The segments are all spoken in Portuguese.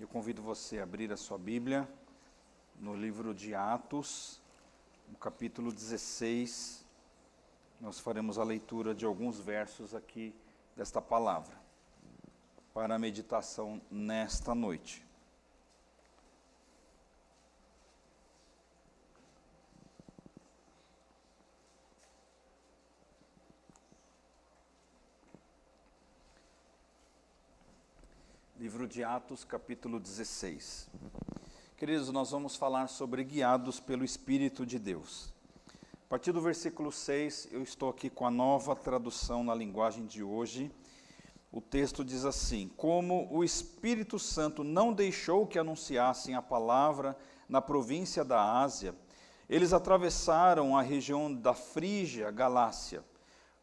Eu convido você a abrir a sua Bíblia no livro de Atos, no capítulo 16. Nós faremos a leitura de alguns versos aqui desta palavra para a meditação nesta noite. Livro de Atos, capítulo 16. Queridos, nós vamos falar sobre guiados pelo Espírito de Deus. A partir do versículo 6, eu estou aqui com a nova tradução na linguagem de hoje. O texto diz assim: Como o Espírito Santo não deixou que anunciassem a palavra na província da Ásia, eles atravessaram a região da Frígia, Galácia.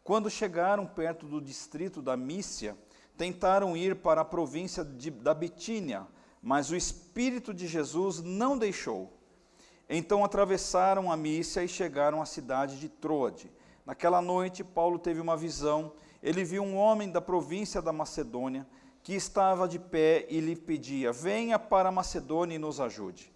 Quando chegaram perto do distrito da Mícia, tentaram ir para a província de, da Bitínia, mas o Espírito de Jesus não deixou. Então atravessaram a Mícia e chegaram à cidade de Troade. Naquela noite, Paulo teve uma visão. Ele viu um homem da província da Macedônia que estava de pé e lhe pedia: Venha para a Macedônia e nos ajude.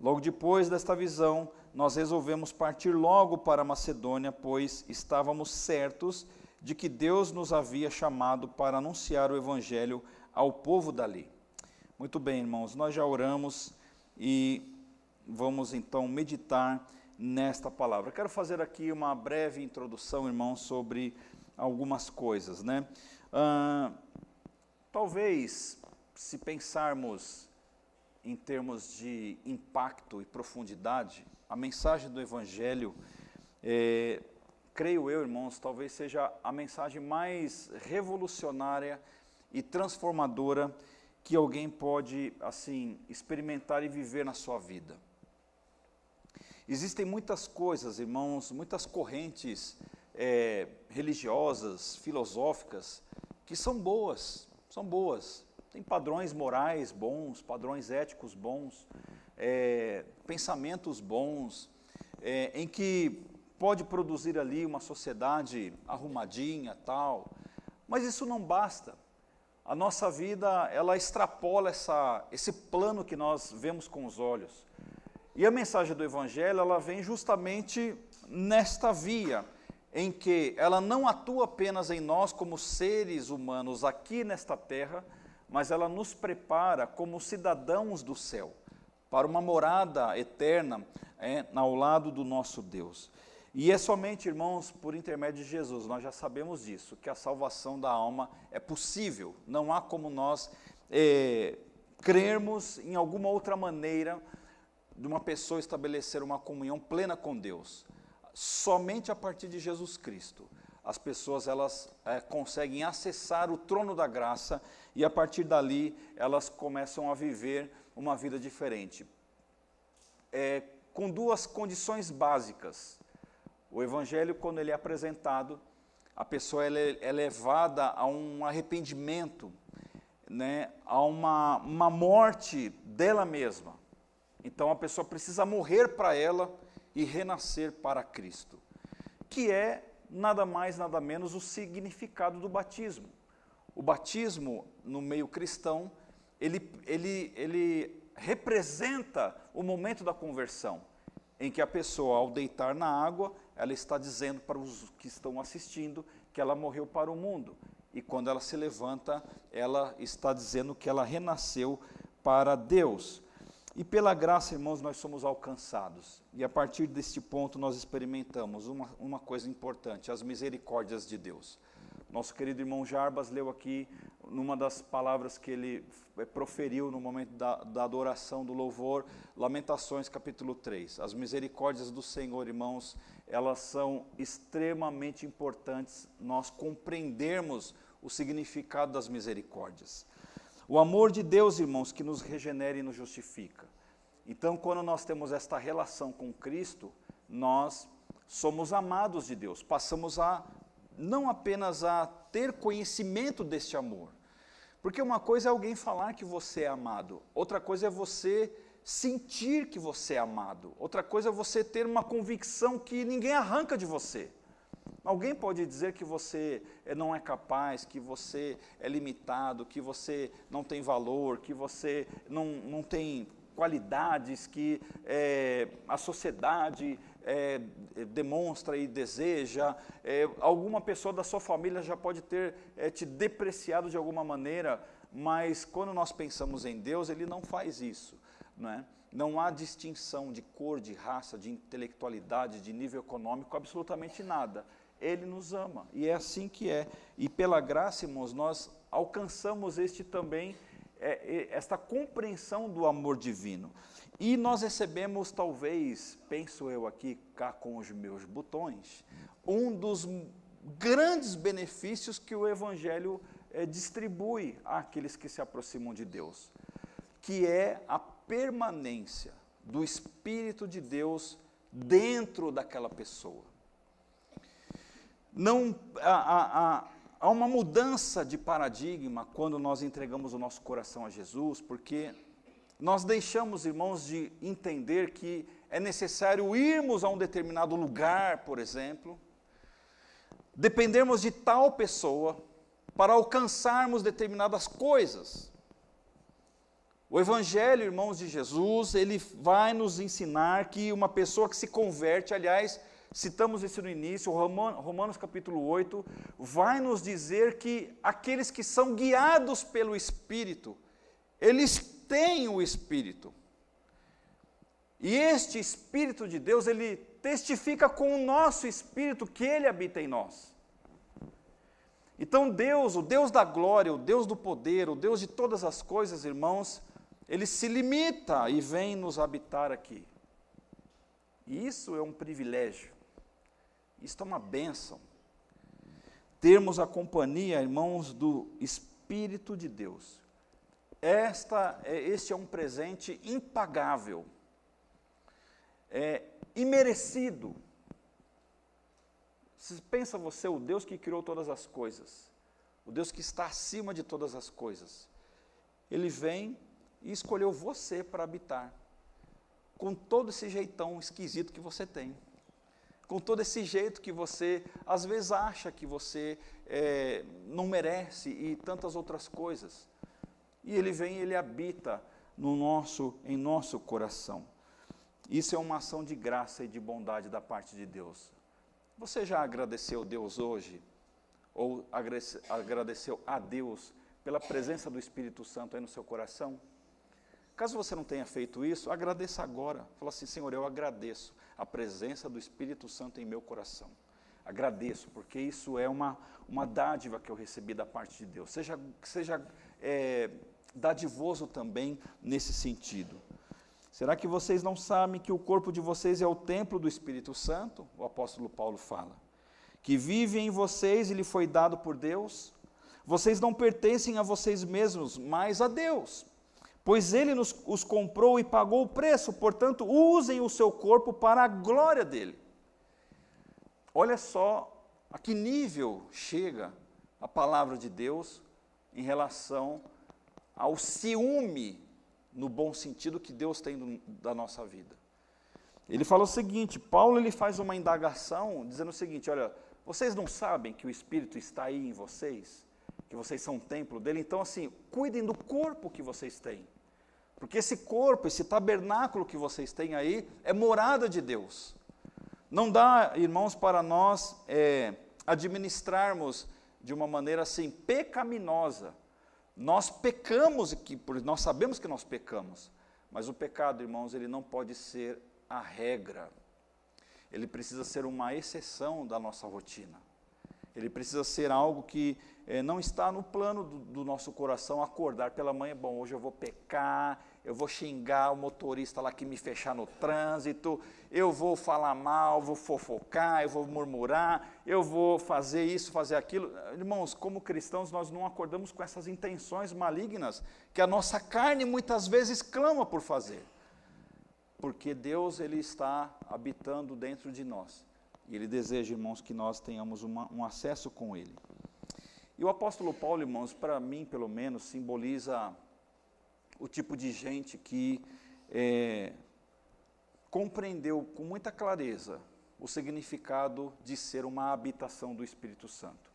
Logo depois desta visão, nós resolvemos partir logo para a Macedônia, pois estávamos certos de que Deus nos havia chamado para anunciar o Evangelho ao povo dali. Muito bem, irmãos, nós já oramos e vamos então meditar nesta palavra. quero fazer aqui uma breve introdução, irmãos, sobre algumas coisas, né? Ah, talvez, se pensarmos em termos de impacto e profundidade, a mensagem do Evangelho é, creio eu, irmãos, talvez seja a mensagem mais revolucionária e transformadora que alguém pode, assim, experimentar e viver na sua vida. Existem muitas coisas, irmãos, muitas correntes é, religiosas, filosóficas, que são boas, são boas. Tem padrões morais bons, padrões éticos bons, é, pensamentos bons, é, em que pode produzir ali uma sociedade arrumadinha, tal, mas isso não basta. A nossa vida, ela extrapola essa, esse plano que nós vemos com os olhos. E a mensagem do Evangelho, ela vem justamente nesta via, em que ela não atua apenas em nós como seres humanos aqui nesta terra, mas ela nos prepara como cidadãos do céu, para uma morada eterna é, ao lado do nosso Deus. E é somente, irmãos, por intermédio de Jesus, nós já sabemos disso, que a salvação da alma é possível. Não há como nós é, crermos em alguma outra maneira de uma pessoa estabelecer uma comunhão plena com Deus. Somente a partir de Jesus Cristo as pessoas elas é, conseguem acessar o trono da graça e a partir dali elas começam a viver uma vida diferente. É, com duas condições básicas. O evangelho, quando ele é apresentado, a pessoa é, é levada a um arrependimento, né, a uma, uma morte dela mesma. Então a pessoa precisa morrer para ela e renascer para Cristo, que é nada mais, nada menos o significado do batismo. O batismo no meio cristão, ele, ele, ele representa o momento da conversão, em que a pessoa, ao deitar na água, ela está dizendo para os que estão assistindo que ela morreu para o mundo. E quando ela se levanta, ela está dizendo que ela renasceu para Deus. E pela graça, irmãos, nós somos alcançados. E a partir deste ponto nós experimentamos uma, uma coisa importante: as misericórdias de Deus. Nosso querido irmão Jarbas leu aqui, numa das palavras que ele eh, proferiu no momento da, da, adoração, do louvor, Lamentações capítulo 3. As misericórdias do Senhor, irmãos, elas são extremamente importantes nós compreendermos o significado das misericórdias. O amor de Deus, irmãos, que nos regenera e nos justifica. Então, quando nós temos esta relação com Cristo, nós somos amados de Deus, passamos a não apenas a ter conhecimento deste amor. Porque uma coisa é alguém falar que você é amado, outra coisa é você sentir que você é amado, outra coisa é você ter uma convicção que ninguém arranca de você. Alguém pode dizer que você eh, não é capaz, que você é limitado, que você não tem valor, que você não, não tem qualidades que é, a sociedade é, demonstra e deseja. É, alguma pessoa da sua família já pode ter te depreciado de alguma maneira, mas quando nós pensamos em Deus, Ele não faz isso. Não é? Não há distinção de cor, de raça, de intelectualidade, de nível econômico, absolutamente nada. Ele nos ama e é assim que é. E pela graça, irmãos, nós alcançamos este também, é, é, esta compreensão do amor divino. E nós recebemos, talvez, penso eu aqui, cá com os meus botões, um dos grandes benefícios que o Evangelho é, distribui àqueles que se aproximam de Deus, que é a permanência do Espírito de Deus dentro daquela pessoa. Não há, há, há uma mudança de paradigma quando nós entregamos o nosso coração a Jesus, porque nós deixamos, irmãos, de entender que é necessário irmos a um determinado lugar, por exemplo, dependermos de tal pessoa para alcançarmos determinadas coisas. O Evangelho, irmãos de Jesus, ele vai nos ensinar que uma pessoa que se converte, aliás, citamos isso no início, Romanos capítulo 8, vai nos dizer que aqueles que são guiados pelo Espírito, eles têm o Espírito. E este Espírito de Deus, ele testifica com o nosso Espírito que ele habita em nós. Então Deus, o Deus da glória, o Deus do poder, o Deus de todas as coisas, irmãos, ele se limita e vem nos habitar aqui. E isso é um privilégio, isso é uma bênção. Termos a companhia, irmãos, do Espírito de Deus. Esta, é, este é um presente impagável, é imerecido. Pensa você, o Deus que criou todas as coisas, o Deus que está acima de todas as coisas, ele vem e escolheu você para habitar, com todo esse jeitão esquisito que você tem, com todo esse jeito que você às vezes acha que você é, não merece e tantas outras coisas. E ele vem, ele habita no nosso, em nosso coração. Isso é uma ação de graça e de bondade da parte de Deus. Você já agradeceu Deus hoje? Ou agradeceu a Deus pela presença do Espírito Santo aí no seu coração? Caso você não tenha feito isso, agradeça agora. Fala assim, Senhor, eu agradeço a presença do Espírito Santo em meu coração. Agradeço, porque isso é uma, uma dádiva que eu recebi da parte de Deus. Seja, seja é, dadivoso também nesse sentido. Será que vocês não sabem que o corpo de vocês é o templo do Espírito Santo? O apóstolo Paulo fala. Que vive em vocês e lhe foi dado por Deus? Vocês não pertencem a vocês mesmos, mas a Deus pois ele nos, os comprou e pagou o preço, portanto, usem o seu corpo para a glória dele. Olha só a que nível chega a palavra de Deus em relação ao ciúme, no bom sentido que Deus tem da nossa vida. Ele fala o seguinte, Paulo ele faz uma indagação dizendo o seguinte, olha, vocês não sabem que o Espírito está aí em vocês? Que vocês são um templo dele? Então assim, cuidem do corpo que vocês têm. Porque esse corpo, esse tabernáculo que vocês têm aí, é morada de Deus. Não dá, irmãos, para nós é, administrarmos de uma maneira assim pecaminosa. Nós pecamos, que, nós sabemos que nós pecamos, mas o pecado, irmãos, ele não pode ser a regra. Ele precisa ser uma exceção da nossa rotina. Ele precisa ser algo que é, não está no plano do, do, nosso coração acordar pela manhã, bom, hoje eu vou pecar, eu vou xingar o motorista lá que me fechar no trânsito, eu vou falar mal, vou fofocar, eu vou murmurar, eu vou fazer isso, fazer aquilo. Irmãos, como cristãos, nós não acordamos com essas intenções malignas que a nossa carne muitas vezes clama por fazer. Porque Deus ele está habitando dentro de nós. E Ele deseja, irmãos, que nós tenhamos uma, um acesso com Ele. E o apóstolo Paulo, irmãos, para mim, pelo menos, simboliza o tipo de gente que é, compreendeu com muita clareza o significado de ser uma habitação do Espírito Santo.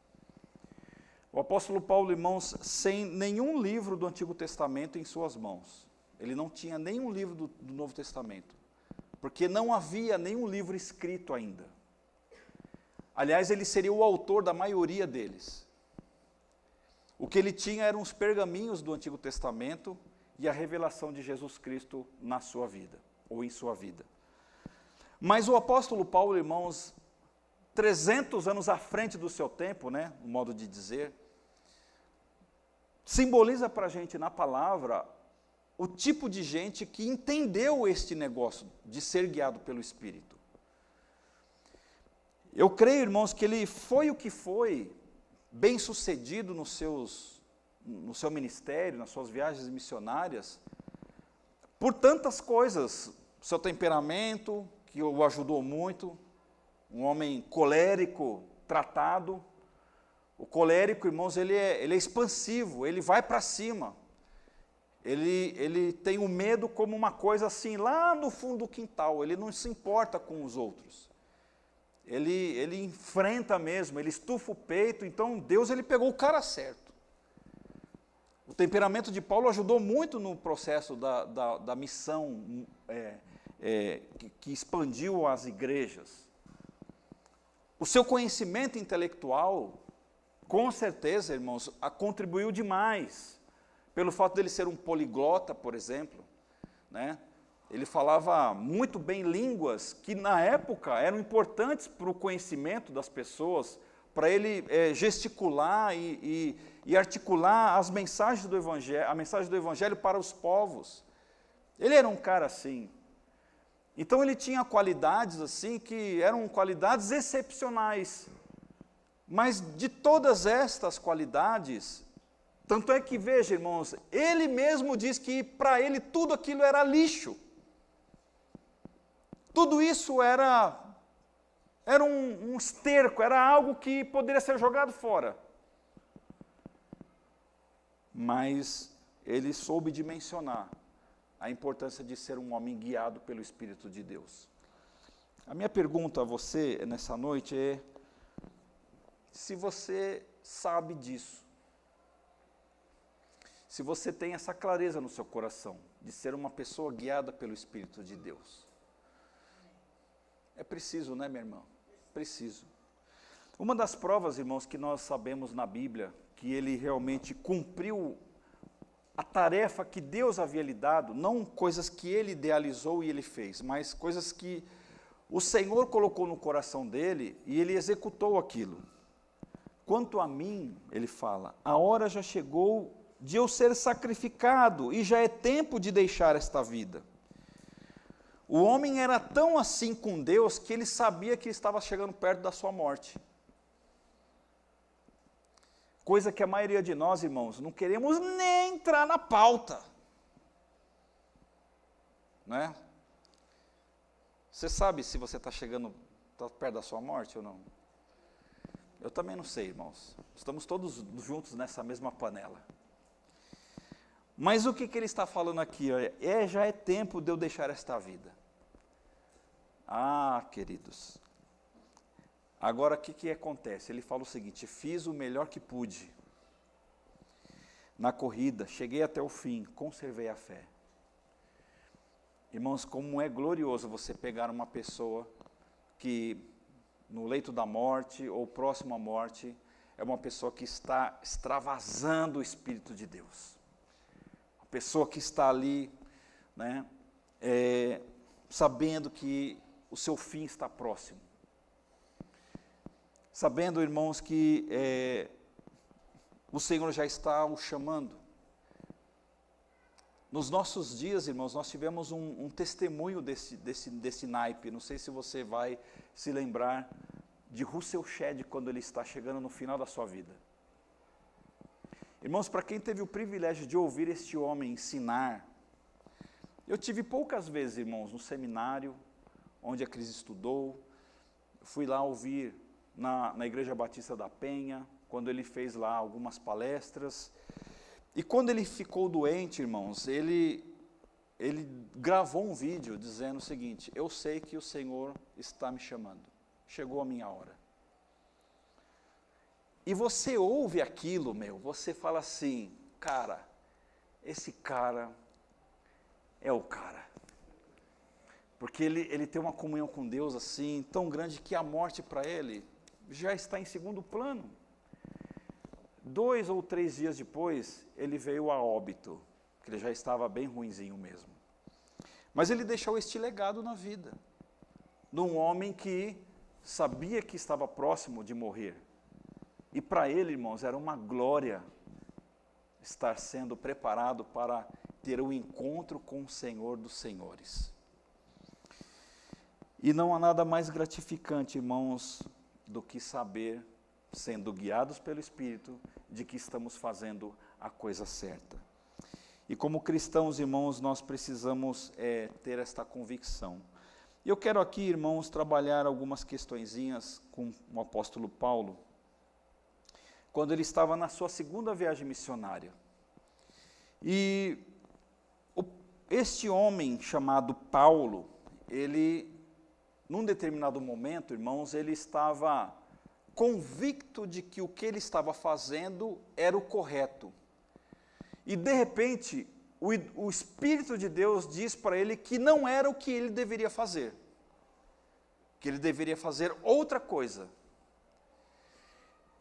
O apóstolo Paulo, irmãos, sem nenhum livro do Antigo Testamento em suas mãos, ele não tinha nenhum livro do, do Novo Testamento, porque não havia nenhum livro escrito ainda. Aliás, ele seria o autor da maioria deles. O que ele tinha eram os pergaminhos do Antigo Testamento e a revelação de Jesus Cristo na sua vida, ou em sua vida. Mas o apóstolo Paulo, irmãos, 300 anos à frente do seu tempo, né, o modo de dizer, simboliza para a gente na palavra o tipo de gente que entendeu este negócio de ser guiado pelo Espírito. Eu creio, irmãos, que ele foi o que foi, bem sucedido nos seus, no seu ministério, nas suas viagens missionárias, por tantas coisas, seu temperamento, que o ajudou muito, um homem colérico, tratado. O colérico, irmãos, ele é, ele é expansivo, ele vai para cima. Ele, ele tem o medo como uma coisa assim, lá no fundo do quintal, ele não se importa com os outros. Ele, ele enfrenta mesmo, ele estufa o peito, então Deus ele pegou o cara certo. O temperamento de Paulo ajudou muito no processo da, da, da missão é, é, que, que expandiu as igrejas. O seu conhecimento intelectual, com certeza, irmãos, contribuiu demais. Pelo fato dele ser um poliglota, por exemplo, né? Ele falava muito bem línguas que na época eram importantes para o conhecimento das pessoas, para ele é, gesticular e, e, articular as mensagens do evangelho, a mensagem do evangelho para os povos. Ele era um cara assim. Então ele tinha qualidades assim que eram qualidades excepcionais. Mas de todas estas qualidades, tanto é que veja, irmãos, ele mesmo diz que para ele tudo aquilo era lixo. Tudo isso era era um, um esterco, era algo que poderia ser jogado fora. Mas ele soube dimensionar a importância de ser um homem guiado pelo Espírito de Deus. A minha pergunta a você nessa noite é: se você sabe disso, se você tem essa clareza no seu coração de ser uma pessoa guiada pelo Espírito de Deus. É preciso, né, meu irmão? Preciso. Uma das provas, irmãos, que nós sabemos na Bíblia que ele realmente cumpriu a tarefa que Deus havia lhe dado, não coisas que ele idealizou e ele fez, mas coisas que o Senhor colocou no coração dele e ele executou aquilo. Quanto a mim, ele fala, a hora já chegou de eu ser sacrificado e já é tempo de deixar esta vida. O homem era tão assim com Deus que ele sabia que estava chegando perto da sua morte. Coisa que a maioria de nós, irmãos, não queremos nem entrar na pauta. Não é? Você sabe se você está chegando tá perto da sua morte ou não? Eu também não sei, irmãos. Estamos todos juntos nessa mesma panela. Mas o que, que ele está falando aqui? É, já é tempo de eu deixar esta vida. Ah, queridos, Agora, o que, que acontece? Ele fala o seguinte: fiz o melhor que pude na corrida, cheguei até o fim, conservei a fé. Irmãos, como é glorioso você pegar uma pessoa que no leito da morte ou próximo à morte é uma pessoa que está extravasando o Espírito de Deus. Uma pessoa que está ali, né, é, sabendo que o seu fim está próximo sabendo, irmãos, que é, o Senhor já está o chamando. Nos nossos dias, irmãos, nós tivemos um, um testemunho desse, desse, desse naipe. Não sei se você vai se lembrar de Russell Shedd quando ele está chegando no final da sua vida. Irmãos, para quem teve o privilégio de ouvir este homem ensinar, eu tive poucas vezes, irmãos, no seminário onde a Cris estudou, fui lá ouvir na, na Igreja Batista da Penha, quando ele fez lá algumas palestras. E quando ele ficou doente, irmãos, ele, ele gravou um vídeo dizendo o seguinte: Eu sei que o Senhor está me chamando. chegou a minha hora. E você ouve aquilo, meu, você fala assim, cara, esse cara é o cara. Porque ele, ele tem uma comunhão com Deus assim, tão grande que a morte para ele já está em segundo plano. Dois ou três dias depois, ele veio a óbito, que ele já estava bem ruinzinho mesmo. Mas ele deixou este legado na vida, de um homem que sabia que estava próximo de morrer. E para ele, irmãos, era uma glória estar sendo preparado para ter o um encontro com o Senhor dos Senhores. E não há nada mais gratificante, irmãos, do que saber, sendo guiados pelo Espírito, de que estamos fazendo a coisa certa. E como cristãos, irmãos, nós precisamos é, ter esta convicção. E eu quero aqui, irmãos, trabalhar algumas questõezinhas com o apóstolo Paulo, quando ele estava na sua segunda viagem missionária. E este homem chamado Paulo, ele, num determinado momento, irmãos, ele estava convicto de que o que ele estava fazendo era o correto. E de repente, o, o Espírito de Deus diz para ele que não era o que ele deveria fazer, que ele deveria fazer outra coisa.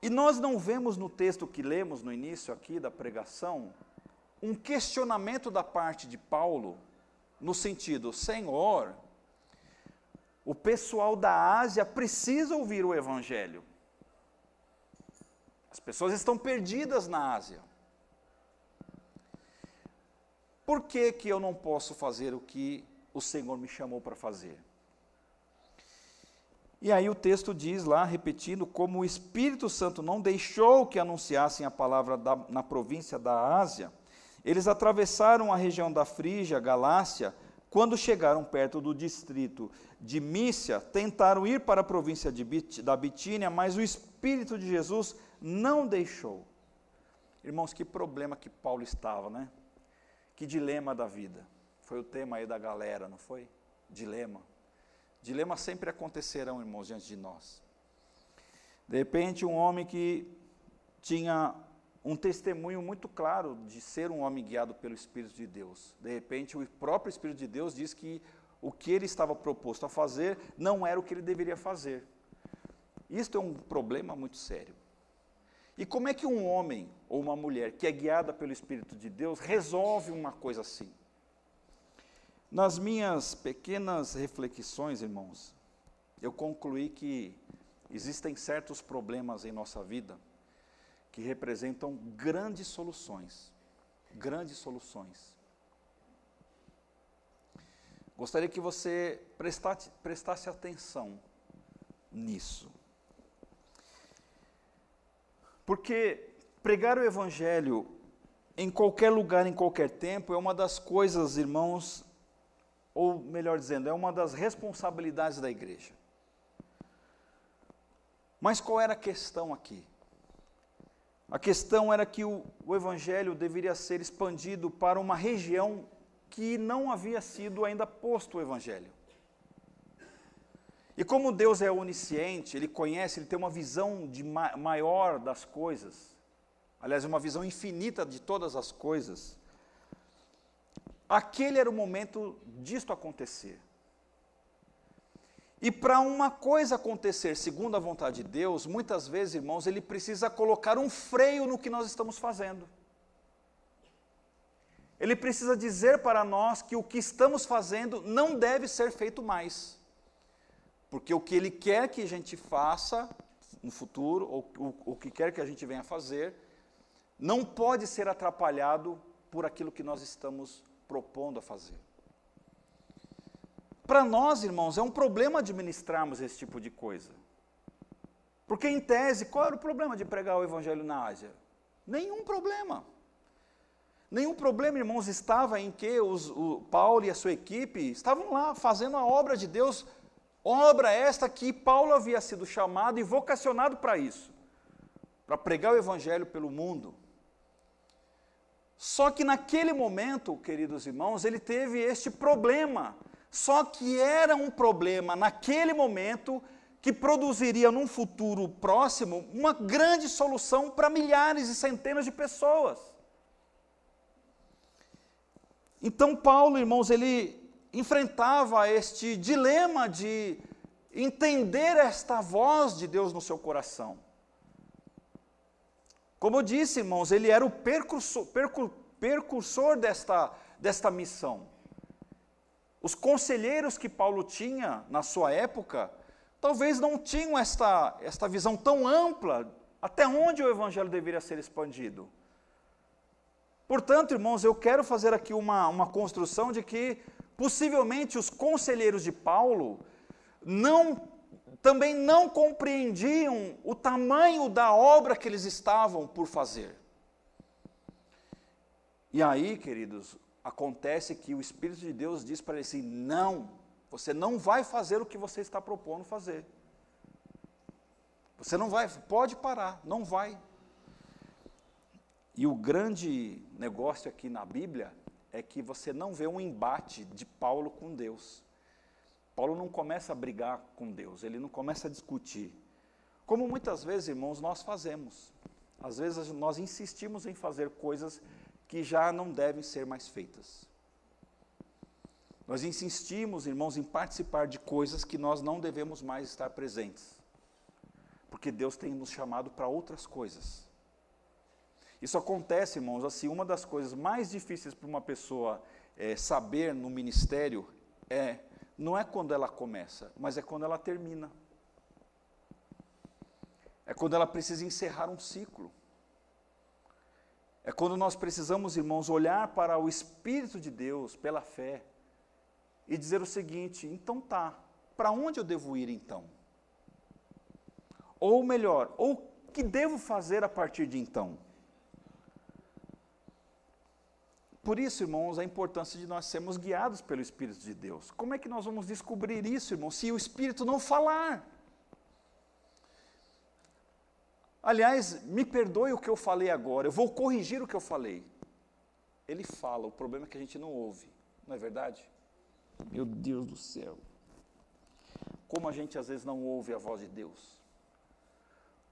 E nós não vemos no texto que lemos no início aqui da pregação um questionamento da parte de Paulo, no sentido: Senhor, o pessoal da Ásia precisa ouvir o Evangelho. As pessoas estão perdidas na Ásia. Por que, que eu não posso fazer o que o Senhor me chamou para fazer? E aí o texto diz lá, repetindo, como o Espírito Santo não deixou que anunciassem a palavra da, na província da Ásia, eles atravessaram a região da Frígia, Galácia, quando chegaram perto do distrito de Mícia, tentaram ir para a província de, da Bitínia, mas o Espírito de Jesus não deixou. Irmãos, que problema que Paulo estava, né? Que dilema da vida. Foi o tema aí da galera, não foi? Dilema. Dilemas sempre acontecerão, irmãos, diante de nós. De repente, um homem que tinha um testemunho muito claro de ser um homem guiado pelo Espírito de Deus. De repente, o próprio Espírito de Deus diz que o que ele estava proposto a fazer não era o que ele deveria fazer. Isto é um problema muito sério. E como é que um homem ou uma mulher que é guiada pelo Espírito de Deus resolve uma coisa assim? Nas minhas pequenas reflexões, irmãos, eu concluí que existem certos problemas em nossa vida que representam grandes soluções. Grandes soluções. Gostaria que você prestasse, prestasse atenção nisso. Porque pregar o Evangelho em qualquer lugar, em qualquer tempo, é uma das coisas, irmãos, ou melhor dizendo, é uma das responsabilidades da igreja. Mas qual era a questão aqui? A questão era que o, o, Evangelho deveria ser expandido para uma região que não havia sido ainda posto o Evangelho. E como Deus é onisciente, Ele conhece, Ele tem uma visão de ma maior das coisas, aliás, uma visão infinita de todas as coisas, aquele era o momento disto acontecer. E para uma coisa acontecer segundo a vontade de Deus, muitas vezes, irmãos, ele precisa colocar um freio no que nós estamos fazendo. Ele precisa dizer para nós que o que estamos fazendo não deve ser feito mais. Porque o que ele quer que a gente faça no futuro, ou o, o que quer que a gente venha fazer, não pode ser atrapalhado por aquilo que nós estamos propondo a fazer. Para nós, irmãos, é um problema administrarmos esse tipo de coisa. Porque, em tese, qual era o problema de pregar o Evangelho na Ásia? Nenhum problema. Nenhum problema, irmãos, estava em que os, o Paulo e a sua equipe estavam lá fazendo a obra de Deus Obra esta que Paulo havia sido chamado e vocacionado para isso, para pregar o evangelho pelo mundo. Só que naquele momento, queridos irmãos, ele teve este problema. Só que era um problema naquele momento que produziria num futuro próximo uma grande solução para milhares e centenas de pessoas. Então, Paulo, irmãos, ele enfrentava este dilema de entender esta voz de Deus no seu coração. Como eu disse, irmãos, ele era o percursor, percur, percursor desta, desta missão. Os conselheiros que Paulo tinha na sua época, talvez não tinham esta, esta visão tão ampla até onde o evangelho deveria ser expandido. Portanto, irmãos, eu quero fazer aqui uma, uma construção de que possivelmente os conselheiros de Paulo não também não compreendiam o tamanho da obra que eles estavam por fazer. E aí, queridos, acontece que o Espírito de Deus diz para eles assim: não, você não vai fazer o que você está propondo fazer. Você não vai, pode parar, não vai. E o grande negócio aqui na Bíblia é que você não vê um embate de Paulo com Deus. Paulo não começa a brigar com Deus, ele não começa a discutir. Como muitas vezes, irmãos, nós fazemos. Às vezes nós insistimos em fazer coisas que já não devem ser mais feitas. Nós insistimos, irmãos, em participar de coisas que nós não devemos mais estar presentes. Porque Deus tem nos chamado para outras coisas. Isso acontece, irmãos, assim, uma das coisas mais difíceis para uma pessoa é, saber no ministério é não é quando ela começa, mas é quando ela termina. É quando ela precisa encerrar um ciclo. É quando nós precisamos, irmãos, olhar para o Espírito de Deus pela fé e dizer o seguinte: então tá, para onde eu devo ir então? Ou melhor, ou o que devo fazer a partir de então? Por isso, irmãos, a importância de nós sermos guiados pelo Espírito de Deus. Como é que nós vamos descobrir isso, irmãos, se o Espírito não falar? Aliás, me perdoe o que eu falei agora, eu vou corrigir o que eu falei. Ele fala, o problema é que a gente não ouve, não é verdade? Meu Deus do céu. Como a gente às vezes não ouve a voz de Deus.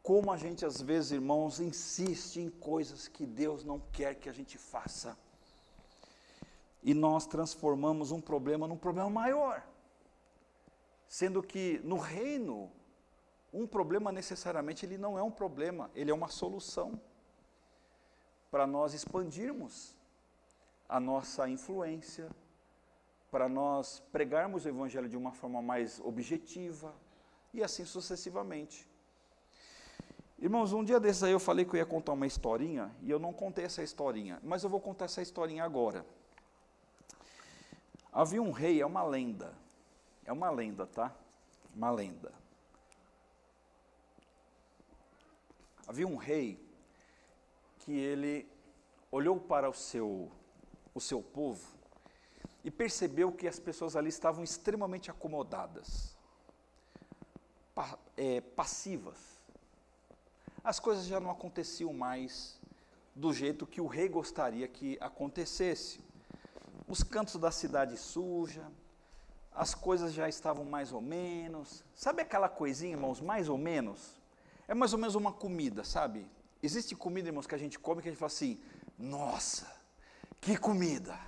Como a gente às vezes, irmãos, insiste em coisas que Deus não quer que a gente faça e nós transformamos um problema num problema maior. Sendo que no reino, um problema necessariamente ele não é um problema, ele é uma solução para nós expandirmos a nossa influência, para nós pregarmos o evangelho de uma forma mais objetiva e assim sucessivamente. Irmãos, um dia desses aí eu falei que eu ia contar uma historinha e eu não contei essa historinha, mas eu vou contar essa historinha agora. Havia um rei, é uma lenda. É uma lenda, tá? Uma lenda. Havia um rei que ele olhou para o seu, o seu povo e percebeu que as pessoas ali estavam extremamente acomodadas, é, passivas. As coisas já não aconteciam mais do jeito que o rei gostaria que acontecesse os cantos da cidade suja, as coisas já estavam mais ou menos. Sabe aquela coisinha, irmãos, mais ou menos? É mais ou menos uma comida, sabe? Existe comida, irmãos, que a gente come que a gente fala assim: nossa, que comida,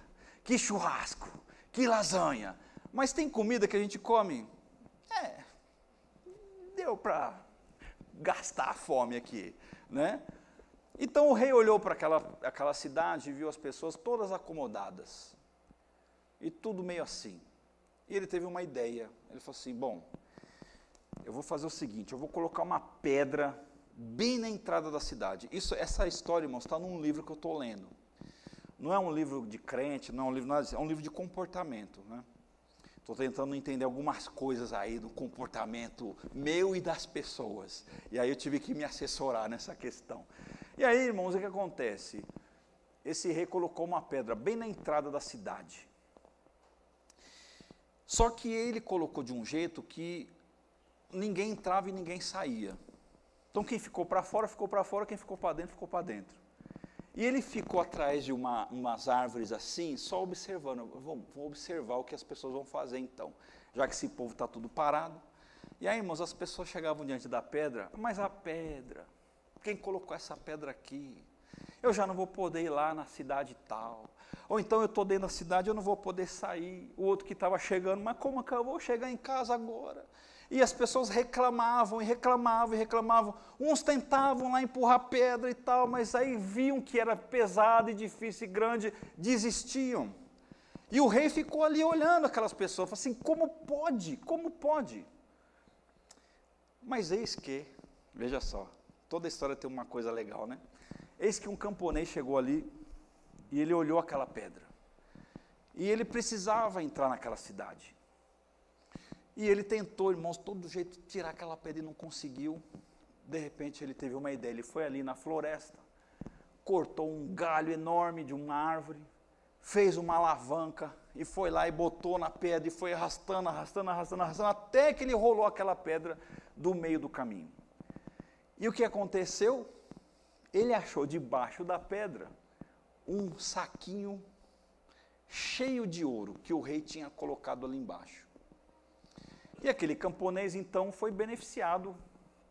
que churrasco, que lasanha. Mas tem comida que a gente come, é, deu para gastar a fome aqui, né? Então o rei olhou para aquela, aquela cidade e viu as pessoas todas acomodadas e tudo meio assim. E ele teve uma ideia. Ele falou assim: bom, eu vou fazer o seguinte, eu vou colocar uma pedra bem na entrada da cidade. Isso, essa história, irmãos, está num livro que eu estou lendo. Não é um livro de crente, não é um livro nada, é um livro de comportamento, né? Estou tentando entender algumas coisas aí do comportamento meu e das pessoas. E aí eu tive que me assessorar nessa questão. E aí, irmãos, o que acontece? Esse rei colocou uma pedra bem na entrada da cidade. Só que ele colocou de um jeito que ninguém entrava e ninguém saía. Então quem ficou para fora, ficou para fora, quem ficou para dentro, ficou para dentro. E ele ficou atrás de uma, umas árvores assim, só observando. Vou, vou observar o que as pessoas vão fazer então. Já que esse povo está tudo parado, E aí, irmãos, as pessoas chegavam diante da pedra, mas a pedra, quem colocou essa pedra aqui? Eu já não vou poder ir lá na cidade tal. Ou então eu estou dentro da cidade, eu não vou poder sair. O outro que estava chegando, mas como que eu vou chegar em casa agora? E as pessoas reclamavam e reclamavam e reclamavam. Uns tentavam lá empurrar pedra e tal, mas aí viam que era pesado e difícil e grande, desistiam. E o rei ficou ali olhando aquelas pessoas, falou assim: como pode? Como pode? Mas eis que, veja só, toda história tem uma coisa legal, né? Eis que um camponês chegou ali e ele olhou aquela pedra. E ele precisava entrar naquela cidade. E ele tentou, irmãos, todo jeito tirar aquela pedra e não conseguiu. De repente ele teve uma ideia, ele foi ali na floresta, cortou um galho enorme de uma árvore, fez uma alavanca e foi lá e botou na pedra e foi arrastando, arrastando, arrastando, arrastando, até que ele rolou aquela pedra do meio do caminho. E o que aconteceu? Ele achou debaixo da pedra um saquinho cheio de ouro que o rei tinha colocado ali embaixo. E aquele camponês então foi beneficiado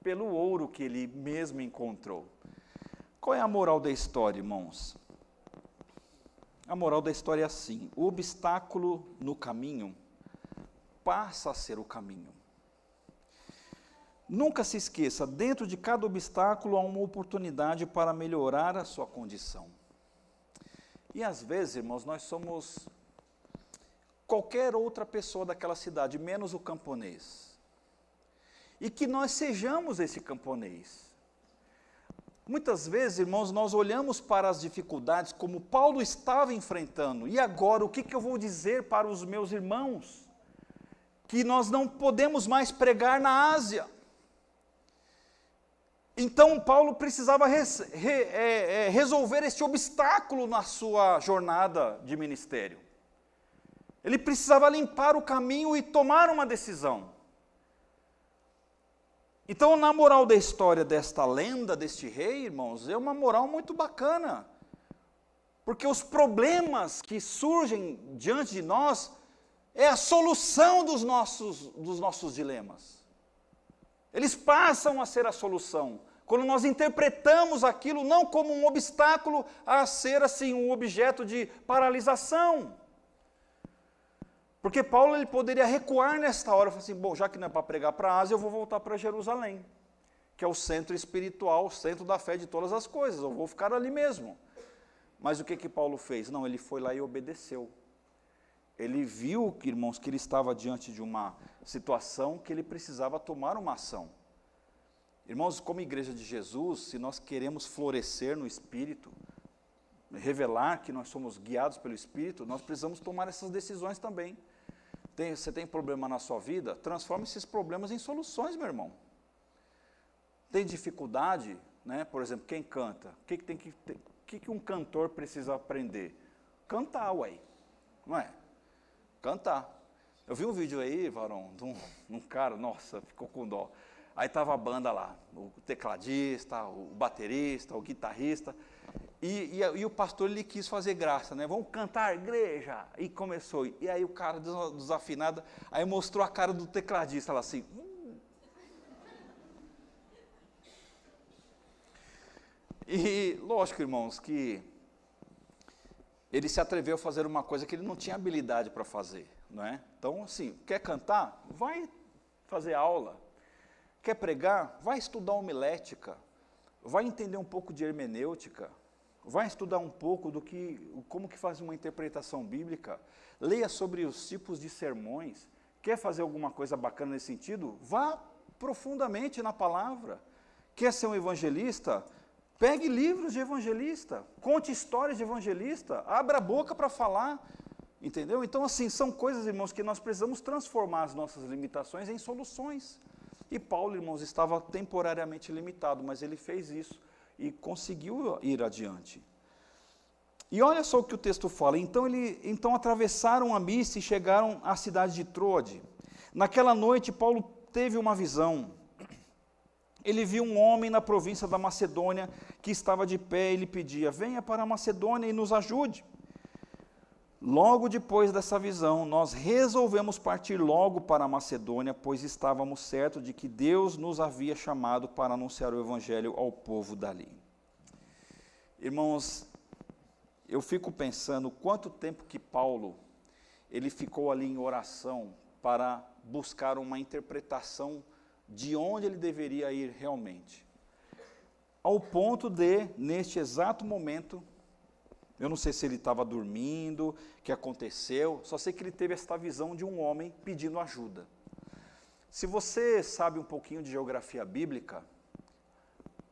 pelo ouro que ele mesmo encontrou. Qual é a moral da história, irmãos? A moral da história é assim: o obstáculo no caminho passa a ser o caminho. Nunca se esqueça, dentro de cada obstáculo há uma oportunidade para melhorar a sua condição. E às vezes, irmãos, nós somos qualquer outra pessoa daquela cidade, menos o camponês. E que nós sejamos esse camponês. Muitas vezes, irmãos, nós olhamos para as dificuldades como Paulo estava enfrentando. E agora, o que, que eu vou dizer para os meus irmãos? Que nós não podemos mais pregar na Ásia. Então, Paulo precisava res, re, é, é, resolver este obstáculo na sua jornada de ministério. Ele precisava limpar o caminho e tomar uma decisão. Então, na moral da história desta lenda, deste rei, irmãos, é uma moral muito bacana. Porque os problemas que surgem diante de nós é a solução dos nossos, dos nossos dilemas. Eles passam a ser a solução. Quando nós interpretamos aquilo não como um obstáculo a ser assim um objeto de paralisação. Porque Paulo ele poderia recuar nesta hora, falar assim, bom, já que não é para pregar para Ásia, eu vou voltar para Jerusalém, que é o centro espiritual, o centro da fé de todas as coisas, eu vou ficar ali mesmo. Mas o que que Paulo fez? Não, ele foi lá e obedeceu. Ele viu, irmãos, que ele estava diante de uma situação que ele precisava tomar uma ação. Irmãos, como igreja de Jesus, se nós queremos florescer no Espírito, revelar que nós somos guiados pelo Espírito, nós precisamos tomar essas decisões também. Tem, você tem problema na sua vida? Transforme esses problemas em soluções, meu irmão. Tem dificuldade, né? por exemplo, quem canta? O que, que, tem que, que, que um cantor precisa aprender? Cantar, ué. Não é? Cantar. Eu vi um vídeo aí, Varão, de um, de um cara, nossa, ficou com dó. Aí estava a banda lá, o tecladista, o baterista, o guitarrista. E, e, e, o pastor ele quis fazer graça, né? Vamos cantar igreja. E começou. E aí o cara desafinado, aí mostrou a cara do tecladista lá assim. Hum. E lógico, irmãos, que ele se atreveu a fazer uma coisa que ele não tinha habilidade para fazer, não é? Então, assim, quer cantar? Vai fazer aula. Quer pregar? Vai estudar homilética. Vai entender um pouco de hermenêutica vai estudar um pouco do que, como que faz uma interpretação bíblica, leia sobre os tipos de sermões, quer fazer alguma coisa bacana nesse sentido, vá profundamente na palavra. Quer ser um evangelista? Pegue livros de evangelista, conte histórias de evangelista, abra a boca para falar, entendeu? Então, assim, são coisas, irmãos, que nós precisamos transformar as nossas limitações em soluções. E Paulo, irmãos, estava temporariamente limitado, mas ele fez isso e conseguiu ir adiante. E olha só o que o texto fala. Então, ele, então atravessaram a missa e chegaram à cidade de Troade. Naquela noite, Paulo teve uma visão. Ele viu um homem na província da Macedônia que estava de pé e lhe pedia: Venha para a Macedônia e nos ajude. Logo depois dessa visão, nós resolvemos partir logo para a Macedônia, pois estávamos certos de que Deus nos havia chamado para anunciar o Evangelho ao povo dali. Irmãos, eu fico pensando quanto tempo que Paulo ele ficou ali em oração para buscar uma interpretação de onde ele deveria ir realmente. Ao ponto de, neste exato momento, eu não sei se ele estava dormindo, o que aconteceu, só sei que ele teve esta visão de um homem pedindo ajuda. Se você sabe um pouquinho de geografia bíblica,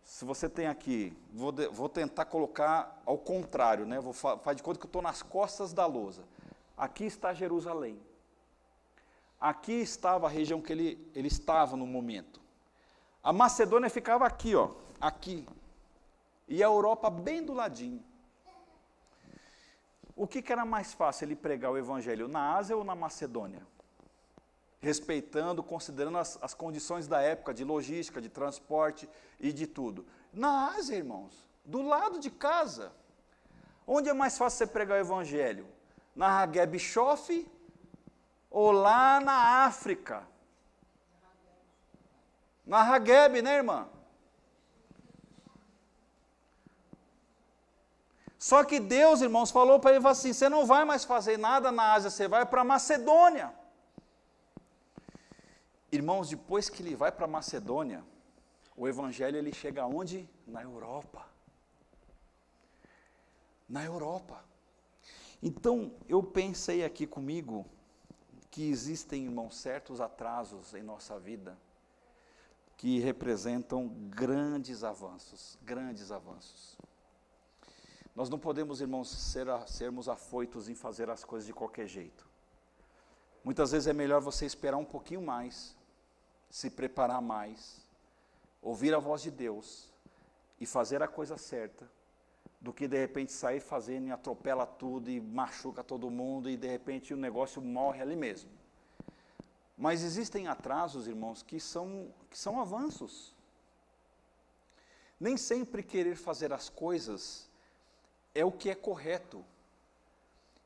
se você tem aqui, vou, de, vou tentar colocar ao contrário, né? Vou fa faz de conta que eu estou nas costas da lousa. Aqui está Jerusalém. Aqui estava a região que ele, ele estava no momento. A Macedônia ficava aqui, ó, aqui. E a Europa bem do ladinho. O que, que era mais fácil ele pregar o evangelho, na Ásia ou na Macedônia? Respeitando, considerando as, as condições da época, de logística, de transporte e de tudo. Na Ásia, irmãos, do lado de casa. Onde é mais fácil você pregar o evangelho? Na Hageb Shof ou lá na África? Na Hageb, né, irmã? Só que Deus, irmãos, falou para ele assim: você não vai mais fazer nada na Ásia, você vai para Macedônia. Irmãos, depois que ele vai para Macedônia, o evangelho ele chega onde? Na Europa. Na Europa. Então, eu pensei aqui comigo que existem, irmãos, certos atrasos em nossa vida que representam grandes avanços, grandes avanços. Nós não podemos, irmãos, ser, sermos afoitos em fazer as coisas de qualquer jeito. Muitas vezes é melhor você esperar um pouquinho mais, se preparar mais, ouvir a voz de Deus e fazer a coisa certa, do que de repente sair fazendo e atropela tudo e machuca todo mundo e de repente o negócio morre ali mesmo. Mas existem atrasos, irmãos, que são, que são avanços. Nem sempre querer fazer as coisas é o que é correto.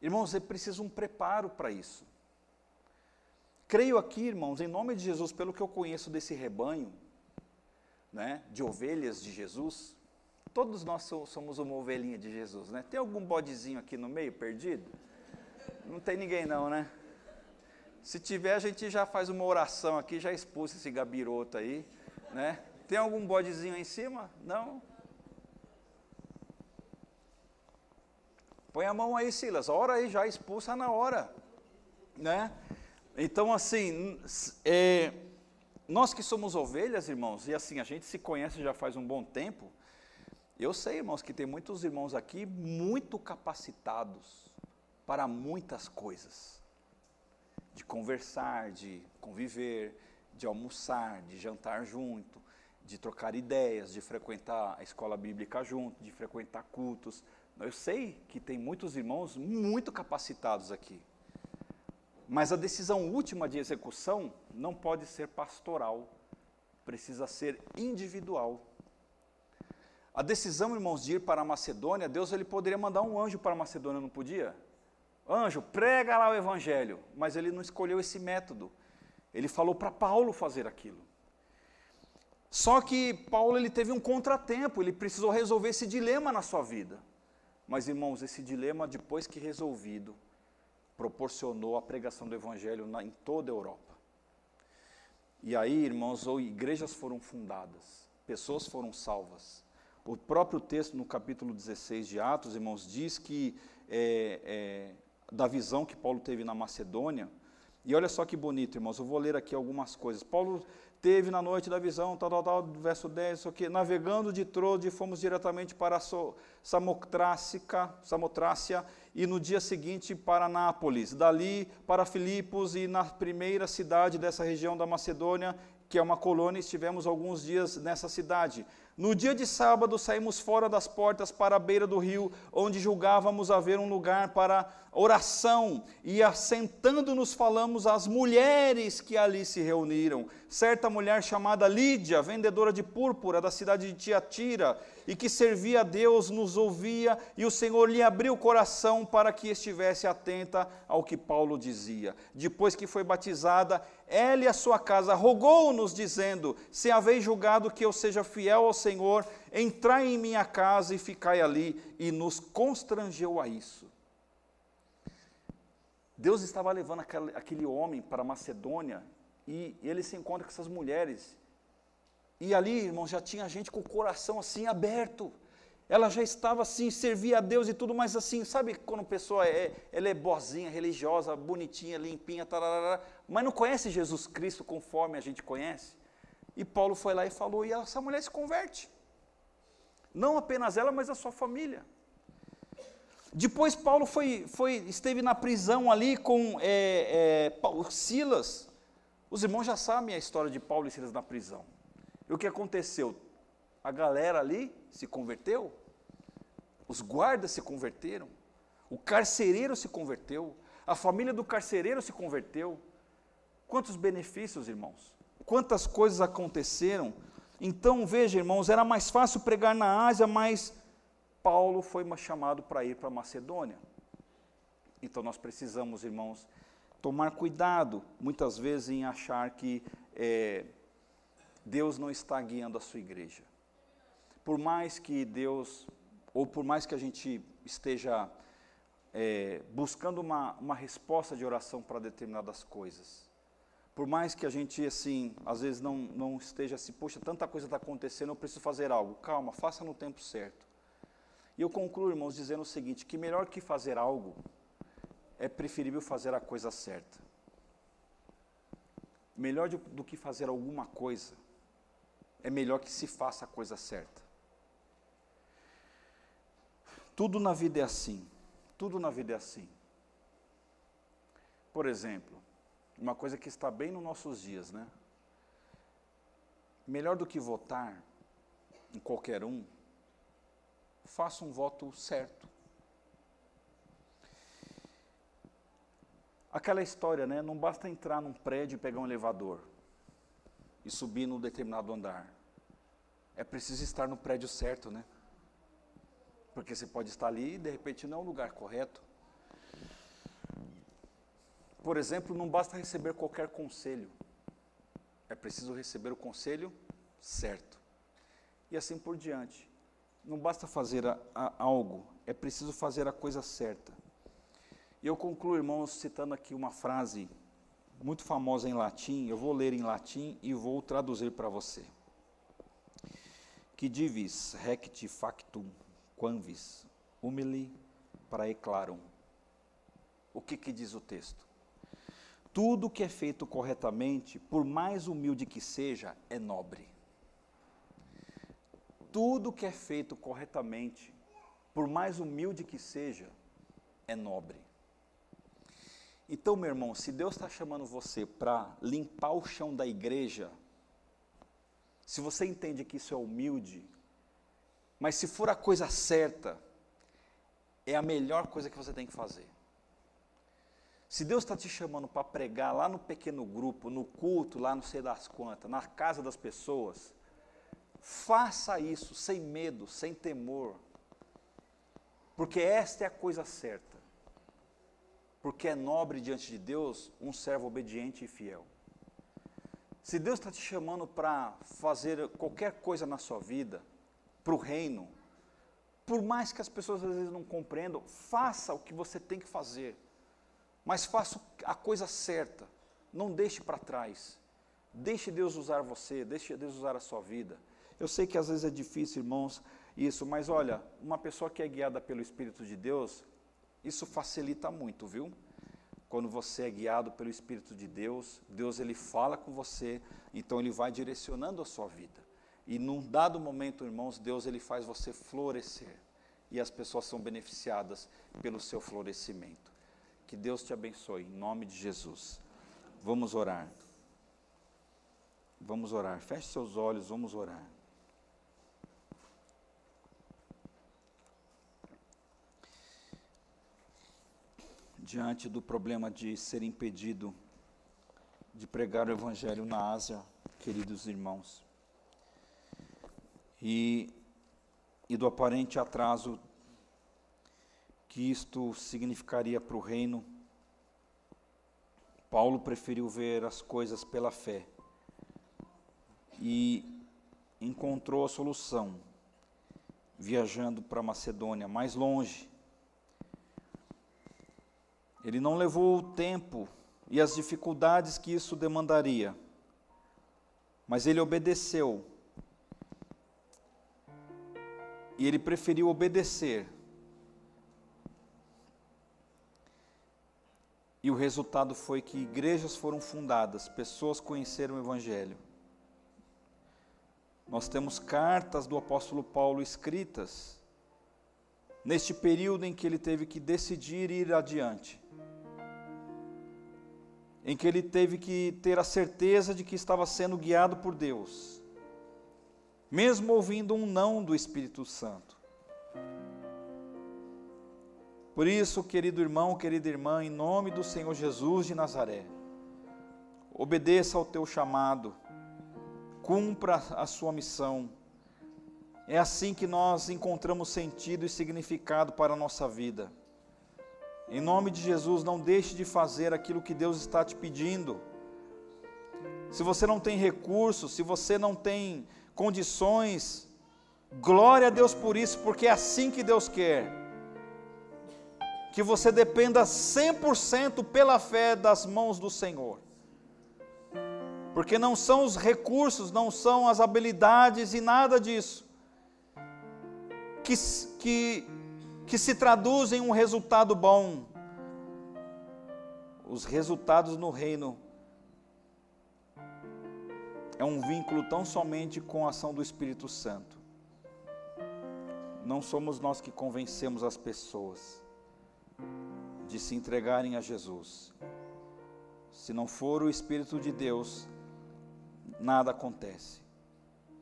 Irmãos, é preciso um preparo para isso. Creio aqui, irmãos, em nome de Jesus, pelo que eu conheço desse rebanho, né, de ovelhas de Jesus, todos nós somos uma ovelhinha de Jesus, né? Tem algum bodezinho aqui no meio perdido? Não tem ninguém não, né? Se tiver, a gente já faz uma oração aqui, já expulsa esse gabiroto aí, né? Tem algum bodezinho aí em cima? Não? Põe a mão aí, Silas, ora aí, já expulsa na hora. Né? Então, assim, é, nós que somos ovelhas, irmãos, e assim, a gente se conhece já faz um bom tempo, eu sei, irmãos, que tem muitos irmãos aqui muito capacitados para muitas coisas. De conversar, de conviver, de almoçar, de jantar junto, de trocar ideias, de frequentar a escola bíblica junto, de frequentar cultos, eu sei que tem muitos irmãos muito capacitados aqui. Mas a decisão última de execução não pode ser pastoral, precisa ser individual. A decisão, irmãos, de ir para a Macedônia, Deus ele poderia mandar um anjo para a Macedônia, não podia? Anjo, prega lá o evangelho, mas ele não escolheu esse método. Ele falou para Paulo fazer aquilo. Só que Paulo ele teve um contratempo, ele precisou resolver esse dilema na sua vida. Mas, irmãos, esse dilema, depois que resolvido, proporcionou a pregação do Evangelho na, em toda a Europa. E aí, irmãos, ou igrejas foram fundadas, pessoas foram salvas. O próprio texto, no capítulo 16 de Atos, irmãos, diz que é, é, da visão que Paulo teve na Macedônia, e olha só que bonito, irmãos, eu vou ler aqui algumas coisas. Paulo teve na noite da visão, tal, tal, tal, verso 10, isso aqui, navegando de Trode, fomos diretamente para Samotrácia, e no dia seguinte para Nápoles, dali para Filipos, e na primeira cidade dessa região da Macedônia, que é uma colônia, estivemos alguns dias nessa cidade. No dia de sábado saímos fora das portas para a beira do rio, onde julgávamos haver um lugar para oração, e assentando-nos falamos às mulheres que ali se reuniram. Certa mulher chamada Lídia, vendedora de púrpura da cidade de Tiatira, e que servia a Deus, nos ouvia, e o Senhor lhe abriu o coração para que estivesse atenta ao que Paulo dizia. Depois que foi batizada, ela e a sua casa rogou-nos, dizendo: Se haveis julgado que eu seja fiel ao Senhor, entrai em minha casa e ficai ali, e nos constrangeu a isso. Deus estava levando aquele, aquele homem para Macedônia e, ele se encontra com essas mulheres. E ali, irmãos, já tinha gente com o coração assim aberto. Ela já estava assim, servia a Deus e tudo, mas assim, sabe quando a pessoa é, ela é boazinha, religiosa, bonitinha, limpinha, tararara, mas não conhece Jesus Cristo conforme a gente conhece? E Paulo foi lá e falou, e essa mulher se converte. Não apenas ela, mas a sua família. Depois Paulo foi, foi, esteve na prisão ali com é, é, Silas. Os irmãos já sabem a história de Paulo e Silas na prisão. E o que aconteceu? A galera ali se converteu, os guardas se converteram, o carcereiro se converteu, a família do carcereiro se converteu. Quantos benefícios, irmãos? Quantas coisas aconteceram? Então, veja, irmãos, era mais fácil pregar na Ásia, mas Paulo foi chamado para ir para Macedônia. Então nós precisamos, irmãos, tomar cuidado, muitas vezes, em achar que é, Deus não está guiando a sua igreja. Por mais que Deus, ou por mais que a gente esteja é, buscando uma, uma resposta de oração para determinadas coisas, por mais que a gente, assim, às vezes não, não esteja assim, poxa, tanta coisa está acontecendo, eu preciso fazer algo. Calma, faça no tempo certo. E eu concluo, irmãos, dizendo o seguinte: que melhor que fazer algo, é preferível fazer a coisa certa. Melhor do que fazer alguma coisa, é melhor que se faça a coisa certa. Tudo na vida é assim. Tudo na vida é assim. Por exemplo, uma coisa que está bem nos nossos dias, né? Melhor do que votar em qualquer um, faça um voto certo. Aquela história, né? Não basta entrar num prédio e pegar um elevador e subir num determinado andar. É preciso estar no prédio certo, né? Porque você pode estar ali e de repente não é o lugar correto. Por exemplo, não basta receber qualquer conselho. É preciso receber o conselho certo. E assim por diante. Não basta fazer a, a, algo, é preciso fazer a coisa certa. E eu concluo, irmãos, citando aqui uma frase muito famosa em latim, eu vou ler em latim e vou traduzir para você. Que divis recti factum quanvis humili praeclarum. O que, que diz o texto? Tudo que é feito corretamente, por mais humilde que seja, é nobre tudo que é feito corretamente, por mais humilde que seja, é nobre. Então, meu irmão, se Deus está chamando você para limpar o chão da igreja, se você entende que isso é humilde, mas se for a coisa certa, é a melhor coisa que você tem que fazer. Se Deus está te chamando para pregar lá no pequeno grupo, no culto, lá não sei das quantas, na casa das pessoas, Faça isso sem medo, sem temor, porque esta é a coisa certa. Porque é nobre diante de Deus um servo obediente e fiel. Se Deus está te chamando para fazer qualquer coisa na sua vida, para o reino, por mais que as pessoas às vezes não compreendam, faça o que você tem que fazer, mas faça a coisa certa, não deixe para trás. Deixe Deus usar você, deixe Deus usar a sua vida. Eu sei que às vezes é difícil, irmãos, isso, mas olha, uma pessoa que é guiada pelo Espírito de Deus, isso facilita muito, viu? Quando você é guiado pelo Espírito de Deus, Deus ele fala com você, então ele vai direcionando a sua vida. E num dado momento, irmãos, Deus ele faz você florescer. E as pessoas são beneficiadas pelo seu florescimento. Que Deus te abençoe, em nome de Jesus. Vamos orar. Vamos orar. Feche seus olhos, vamos orar. Diante do problema de ser impedido de pregar o Evangelho na Ásia, queridos irmãos, e, e do aparente atraso que isto significaria para o reino, Paulo preferiu ver as coisas pela fé e encontrou a solução viajando para Macedônia, mais longe. Ele não levou o tempo e as dificuldades que isso demandaria, mas ele obedeceu. E ele preferiu obedecer. E o resultado foi que igrejas foram fundadas, pessoas conheceram o Evangelho. Nós temos cartas do apóstolo Paulo escritas neste período em que ele teve que decidir ir adiante, em que ele teve que ter a certeza de que estava sendo guiado por Deus, mesmo ouvindo um não do Espírito Santo. Por isso, querido irmão, querida irmã, em nome do Senhor Jesus de Nazaré, obedeça ao teu chamado cumpra a sua missão. É assim que nós encontramos sentido e significado para a nossa vida. Em nome de Jesus, não deixe de fazer aquilo que Deus está te pedindo. Se você não tem recursos, se você não tem condições, glória a Deus por isso, porque é assim que Deus quer. Que você dependa 100% pela fé das mãos do Senhor. Porque não são os recursos, não são as habilidades e nada disso que, que, que se traduz em um resultado bom. Os resultados no reino é um vínculo tão somente com a ação do Espírito Santo. Não somos nós que convencemos as pessoas de se entregarem a Jesus. Se não for o Espírito de Deus, nada acontece.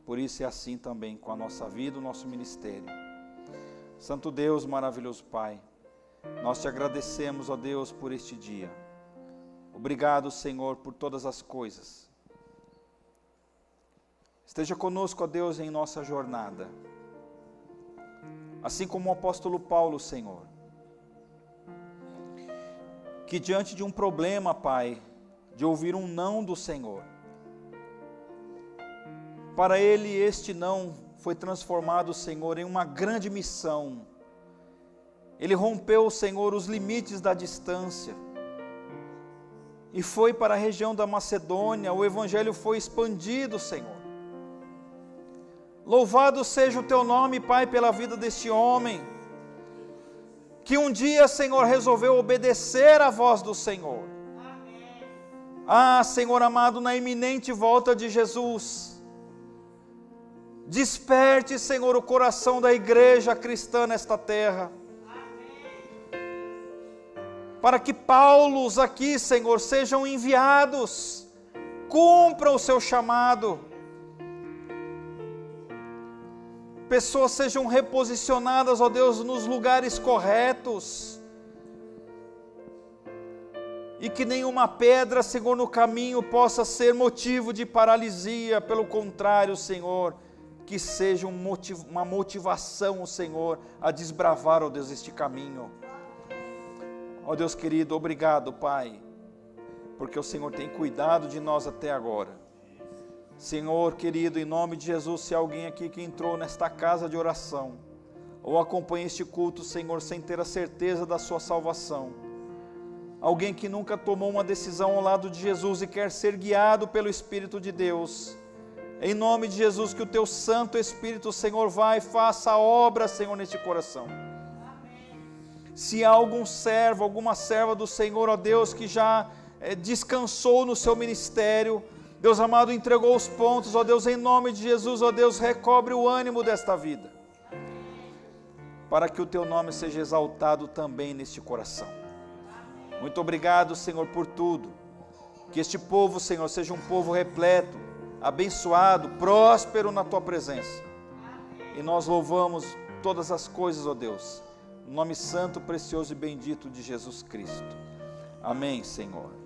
Por isso é assim também com a nossa vida, o nosso ministério. Santo Deus, maravilhoso Pai, nós te agradecemos, ó Deus, por este dia. Obrigado, Senhor, por todas as coisas. Esteja conosco, ó Deus, em nossa jornada. Assim como o apóstolo Paulo, Senhor, que diante de um problema, Pai, de ouvir um não do Senhor, para ele, este não foi transformado, Senhor, em uma grande missão. Ele rompeu, Senhor, os limites da distância e foi para a região da Macedônia. O Evangelho foi expandido, Senhor. Louvado seja o teu nome, Pai, pela vida deste homem, que um dia, Senhor, resolveu obedecer à voz do Senhor. Ah, Senhor amado, na iminente volta de Jesus, Desperte, Senhor, o coração da igreja cristã nesta terra. Para que Paulos aqui, Senhor, sejam enviados, cumpram o seu chamado. Pessoas sejam reposicionadas, ó Deus, nos lugares corretos. E que nenhuma pedra, Senhor, no caminho possa ser motivo de paralisia, pelo contrário, Senhor que seja um motiv uma motivação, Senhor, a desbravar, ó Deus, este caminho. Ó Deus querido, obrigado, Pai, porque o Senhor tem cuidado de nós até agora. Senhor querido, em nome de Jesus, se alguém aqui que entrou nesta casa de oração, ou acompanha este culto, Senhor, sem ter a certeza da sua salvação, alguém que nunca tomou uma decisão ao lado de Jesus e quer ser guiado pelo Espírito de Deus, em nome de Jesus, que o teu Santo Espírito, Senhor, vá e faça a obra, Senhor, neste coração. Se há algum servo, alguma serva do Senhor, ó Deus, que já é, descansou no seu ministério, Deus amado, entregou os pontos, ó Deus, em nome de Jesus, ó Deus, recobre o ânimo desta vida, para que o teu nome seja exaltado também neste coração. Muito obrigado, Senhor, por tudo. Que este povo, Senhor, seja um povo repleto abençoado, próspero na tua presença. E nós louvamos todas as coisas, ó Deus, No nome santo, precioso e bendito de Jesus Cristo. Amém, Senhor.